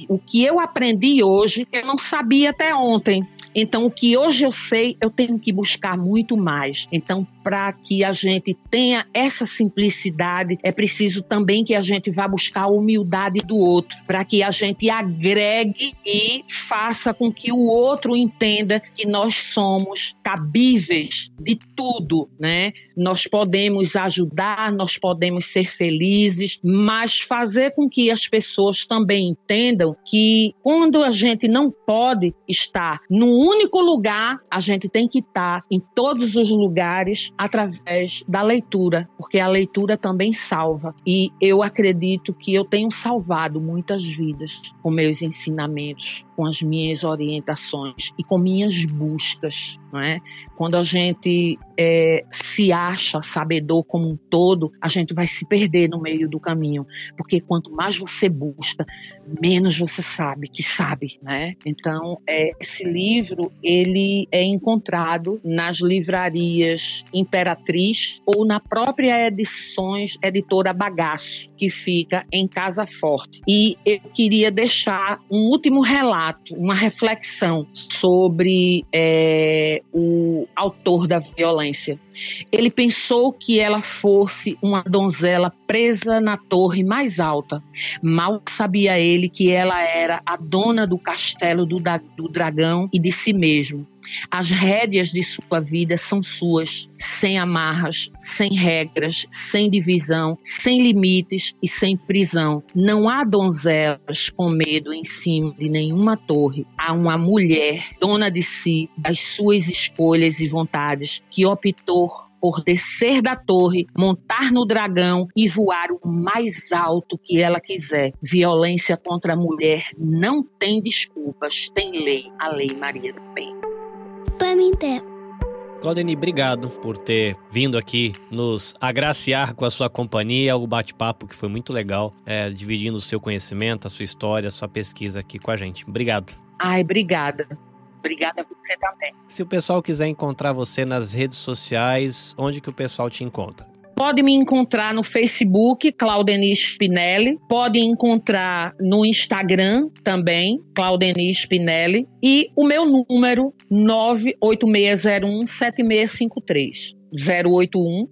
o que eu aprendi hoje, eu não sabia até ontem. Então, o que hoje eu sei, eu tenho que buscar muito mais. Então, para que a gente tenha essa simplicidade, é preciso também que a gente vá buscar a humildade do outro, para que a gente agregue e faça com que o outro entenda que nós somos cabíveis de tudo, né? Nós podemos ajudar, nós podemos ser felizes, mas fazer com que as pessoas também entendam que quando a gente não pode estar num único lugar, a gente tem que estar em todos os lugares através da leitura, porque a leitura também salva. E eu acredito que eu tenho salvado muitas vidas com meus ensinamentos, com as minhas orientações e com minhas buscas. Não é? Quando a gente é, se acha sabedor como um todo, a gente vai se perder no meio do caminho, porque quanto mais você busca, menos você sabe que sabe, né? Então, é, esse livro ele é encontrado nas livrarias Imperatriz ou na própria edições editora Bagaço, que fica em Casa Forte. E eu queria deixar um último relato, uma reflexão sobre é, o autor da violência. Ele pensou que ela fosse uma donzela presa na torre mais alta. Mal sabia ele que ela era a dona do castelo do, do dragão e de si mesmo. As rédeas de sua vida são suas, sem amarras, sem regras, sem divisão, sem limites e sem prisão. Não há donzelas com medo em cima de nenhuma torre. Há uma mulher, dona de si, das suas escolhas e vontades, que optou por descer da torre, montar no dragão e voar o mais alto que ela quiser. Violência contra a mulher não tem desculpas, tem lei, a Lei Maria do Penha. Claudeni, obrigado por ter vindo aqui nos agraciar com a sua companhia, o bate-papo que foi muito legal, é, dividindo o seu conhecimento, a sua história, a sua pesquisa aqui com a gente. Obrigado. Ai, obrigada. Obrigada a você também. Se o pessoal quiser encontrar você nas redes sociais, onde que o pessoal te encontra? Pode me encontrar no Facebook, Claudeni Spinelli. Pode encontrar no Instagram também, Claudeni Spinelli. E o meu número, 986017653. 081,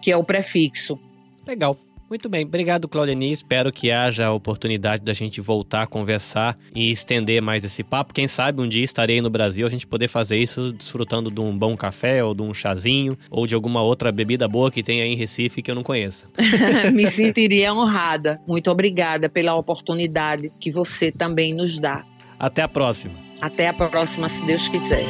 que é o prefixo. Legal. Muito bem, obrigado Claudeni. Espero que haja a oportunidade da gente voltar a conversar e estender mais esse papo. Quem sabe um dia estarei no Brasil a gente poder fazer isso desfrutando de um bom café ou de um chazinho ou de alguma outra bebida boa que tem aí em Recife que eu não conheça. Me sentiria honrada. Muito obrigada pela oportunidade que você também nos dá. Até a próxima. Até a próxima, se Deus quiser.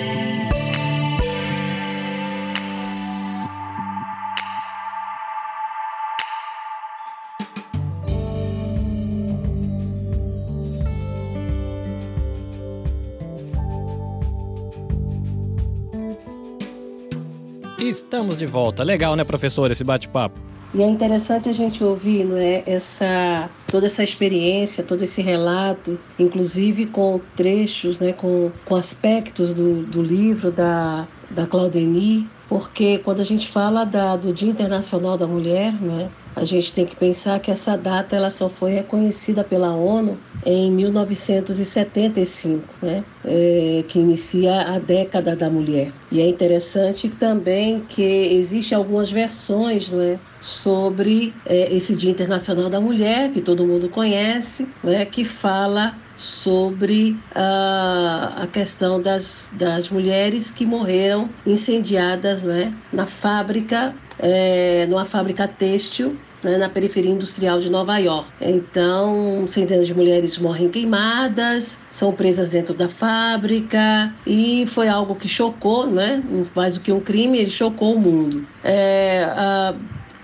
Estamos de volta. Legal, né, professor, esse bate-papo? E é interessante a gente ouvir, não é, essa toda essa experiência, todo esse relato, inclusive com trechos, né, com, com aspectos do, do livro da, da Claudeni, porque quando a gente fala da, do Dia Internacional da Mulher, né, a gente tem que pensar que essa data ela só foi reconhecida pela ONU em 1975, né, é, que inicia a década da mulher. E é interessante também que existem algumas versões não é, sobre é, esse Dia Internacional da Mulher, que todo mundo conhece, né, que fala sobre a, a questão das, das mulheres que morreram incendiadas né, na fábrica, é, numa fábrica têxtil né, na periferia industrial de Nova York. Então, centenas de mulheres morrem queimadas, são presas dentro da fábrica e foi algo que chocou, né? mais do que um crime, ele chocou o mundo. É,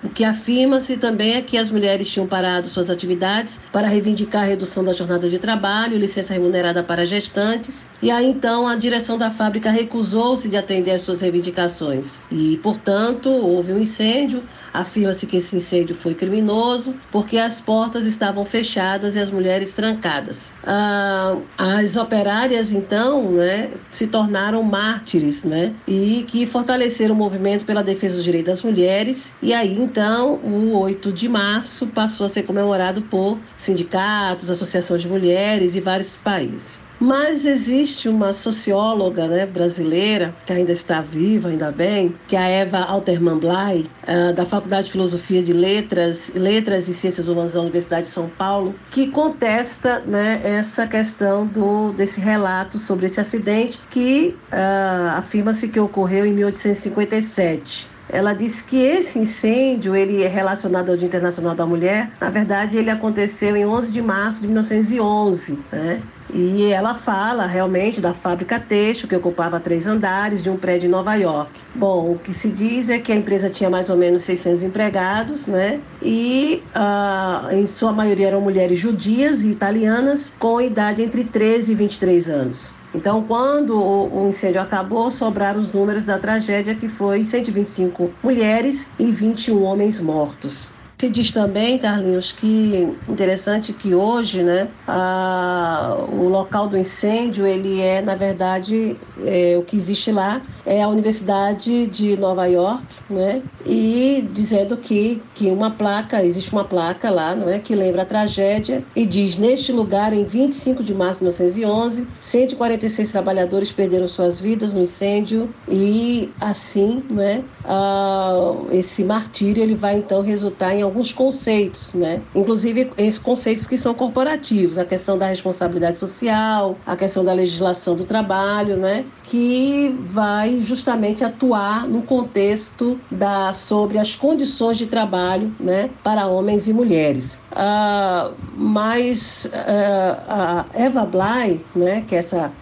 o que afirma-se também é que as mulheres tinham parado suas atividades para reivindicar a redução da jornada de trabalho, licença remunerada para gestantes, e aí então a direção da fábrica recusou-se de atender às suas reivindicações. E, portanto, houve um incêndio. Afirma-se que esse incêndio foi criminoso porque as portas estavam fechadas e as mulheres trancadas. Ah, as operárias, então, né, se tornaram mártires, né, e que fortaleceram o movimento pela defesa dos direitos das mulheres. E aí, então, o 8 de março passou a ser comemorado por sindicatos, associações de mulheres e vários países. Mas existe uma socióloga né, brasileira, que ainda está viva, ainda bem, que é a Eva Alterman Blay, uh, da Faculdade de Filosofia de Letras, Letras e Ciências Humanas da Universidade de São Paulo, que contesta né, essa questão do, desse relato sobre esse acidente que uh, afirma-se que ocorreu em 1857 ela disse que esse incêndio, ele é relacionado ao Dia Internacional da Mulher, na verdade ele aconteceu em 11 de março de 1911, né? E ela fala realmente da fábrica têxtil, que ocupava três andares de um prédio em Nova York. Bom, o que se diz é que a empresa tinha mais ou menos 600 empregados, né? E uh, em sua maioria eram mulheres judias e italianas com idade entre 13 e 23 anos. Então, quando o incêndio acabou, sobraram os números da tragédia, que foi 125 mulheres e 21 homens mortos. Se diz também, Carlinhos, que interessante que hoje, né, a, o local do incêndio, ele é, na verdade, é, o que existe lá é a Universidade de Nova York, né, e dizendo que, que uma placa, existe uma placa lá, não é, que lembra a tragédia e diz, neste lugar, em 25 de março de 1911, 146 trabalhadores perderam suas vidas no incêndio e, assim, né, a, esse martírio, ele vai, então, resultar em alguns conceitos, né? Inclusive esses conceitos que são corporativos, a questão da responsabilidade social, a questão da legislação do trabalho, né? Que vai justamente atuar no contexto da sobre as condições de trabalho, né? Para homens e mulheres. Uh, mas uh, a Eva Bly, né? Que é essa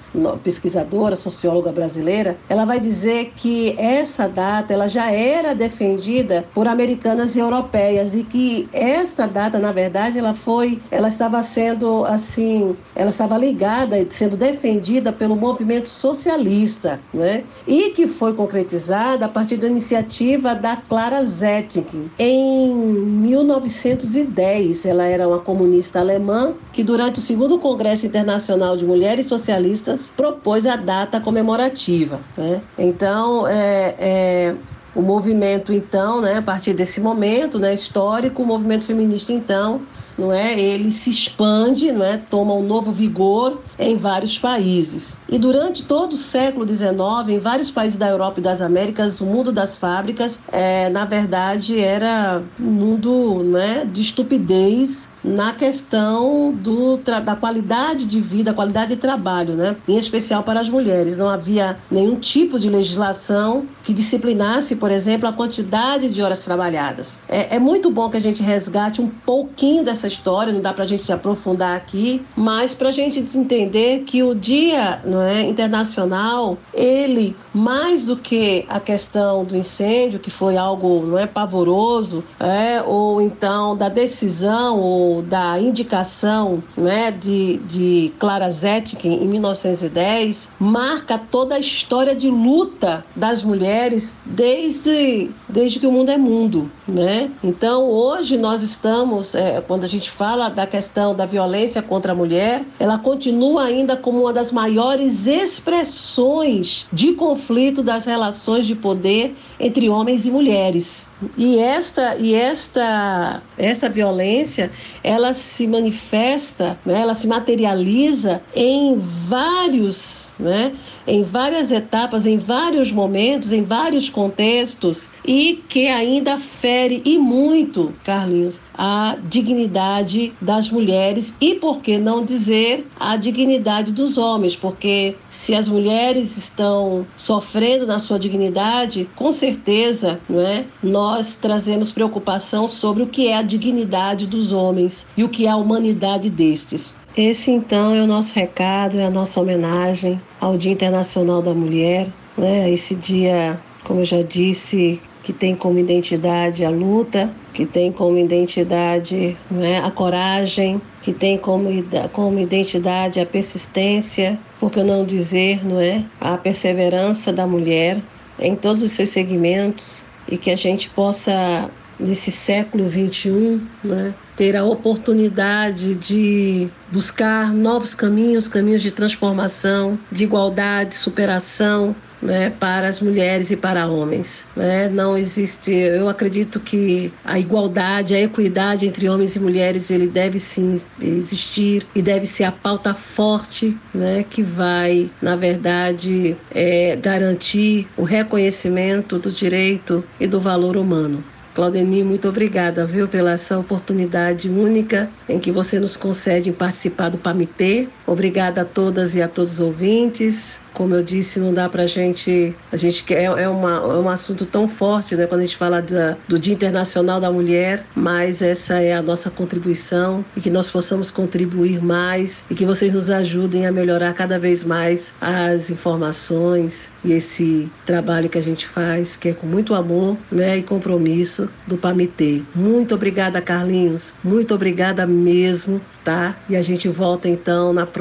pesquisadora, socióloga brasileira, ela vai dizer que essa data ela já era defendida por americanas e europeias e que esta data, na verdade, ela foi, ela estava sendo assim, ela estava ligada e sendo defendida pelo movimento socialista, né? E que foi concretizada a partir da iniciativa da Clara Zetkin em 1910. Ela era uma comunista alemã que durante o segundo Congresso Internacional de Mulheres Socialistas propôs a data comemorativa. Né? Então, é, é, o movimento, então, né, a partir desse momento né, histórico, o movimento feminista, então, não é? Ele se expande, não é? Toma um novo vigor em vários países. E durante todo o século XIX, em vários países da Europa e das Américas, o mundo das fábricas, é, na verdade, era um mundo, não é, de estupidez na questão do, da qualidade de vida, qualidade de trabalho, né? em especial para as mulheres. Não havia nenhum tipo de legislação que disciplinasse, por exemplo, a quantidade de horas trabalhadas. É, é muito bom que a gente resgate um pouquinho dessa história, não dá para a gente se aprofundar aqui, mas para a gente entender que o Dia não é, Internacional, ele, mais do que a questão do incêndio, que foi algo não é, pavoroso, é, ou então da decisão ou da indicação não é, de, de Clara Zetkin em 1910, marca toda a história de luta das mulheres desde, desde que o mundo é mundo. Né? Então, hoje nós estamos, é, quando a gente fala da questão da violência contra a mulher, ela continua ainda como uma das maiores expressões de conflito das relações de poder entre homens e mulheres. E esta e esta esta violência, ela se manifesta, né, ela se materializa em vários, né, em várias etapas, em vários momentos, em vários contextos e que ainda fere e muito, Carlinhos, a dignidade das mulheres e por que não dizer a dignidade dos homens, porque se as mulheres estão sofrendo na sua dignidade, com certeza, não é? Nós nós trazemos preocupação sobre o que é a dignidade dos homens e o que é a humanidade destes. Esse então é o nosso recado, é a nossa homenagem ao Dia Internacional da Mulher, né? Esse dia, como eu já disse, que tem como identidade a luta, que tem como identidade né, a coragem, que tem como, como identidade a persistência, por que não dizer, não é, a perseverança da mulher em todos os seus segmentos, e que a gente possa, nesse século XXI, né, ter a oportunidade de buscar novos caminhos, caminhos de transformação, de igualdade, superação, né, para as mulheres e para homens. Né? Não existe, eu acredito que a igualdade, a equidade entre homens e mulheres, ele deve sim existir e deve ser a pauta forte né, que vai, na verdade, é, garantir o reconhecimento do direito e do valor humano. Claudeni, muito obrigada, viu, pela essa oportunidade única em que você nos concede em participar do PAMITê. Obrigada a todas e a todos os ouvintes. Como eu disse, não dá para a gente. A gente é, é, uma, é um assunto tão forte, né, quando a gente fala da, do Dia Internacional da Mulher, mas essa é a nossa contribuição e que nós possamos contribuir mais e que vocês nos ajudem a melhorar cada vez mais as informações e esse trabalho que a gente faz, que é com muito amor né, e compromisso do PAMITê. Muito obrigada, Carlinhos. Muito obrigada mesmo tá? E a gente volta então na próxima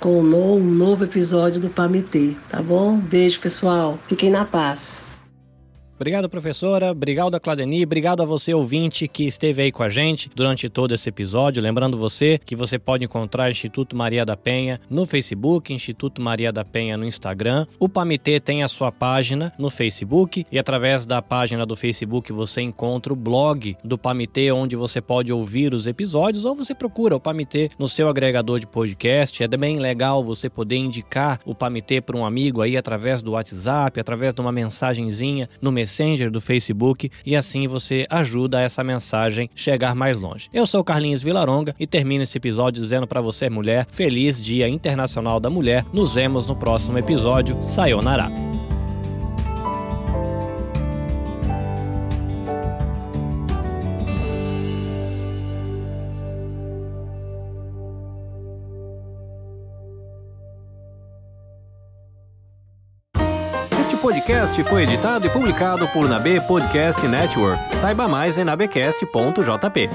com um novo episódio do PAMITê, tá bom? Beijo, pessoal. Fiquem na paz. Obrigado, professora. Obrigado a. Obrigado a você, ouvinte, que esteve aí com a gente durante todo esse episódio. Lembrando você que você pode encontrar Instituto Maria da Penha no Facebook, Instituto Maria da Penha no Instagram. O Pamitê tem a sua página no Facebook e através da página do Facebook você encontra o blog do Pamitê, onde você pode ouvir os episódios ou você procura o Pamitê no seu agregador de podcast. É bem legal você poder indicar o Pamitê para um amigo aí através do WhatsApp, através de uma mensagenzinha no Messenger Messenger do Facebook e assim você ajuda essa mensagem chegar mais longe. Eu sou Carlinhos Vilaronga e termino esse episódio dizendo para você, mulher, feliz Dia Internacional da Mulher. Nos vemos no próximo episódio. Sayonara. Podcast foi editado e publicado por Nabe Podcast Network. Saiba mais em nabecast.jp.